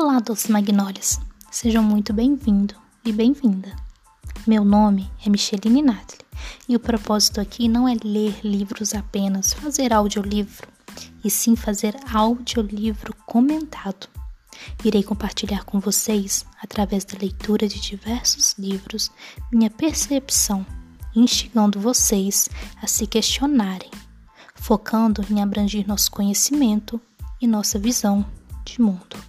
Olá, doces magnólias. Sejam muito bem-vindo e bem-vinda. Meu nome é Micheline Natli e o propósito aqui não é ler livros apenas, fazer audiolivro, e sim fazer audiolivro comentado. Irei compartilhar com vocês, através da leitura de diversos livros, minha percepção, instigando vocês a se questionarem, focando em abranger nosso conhecimento e nossa visão de mundo.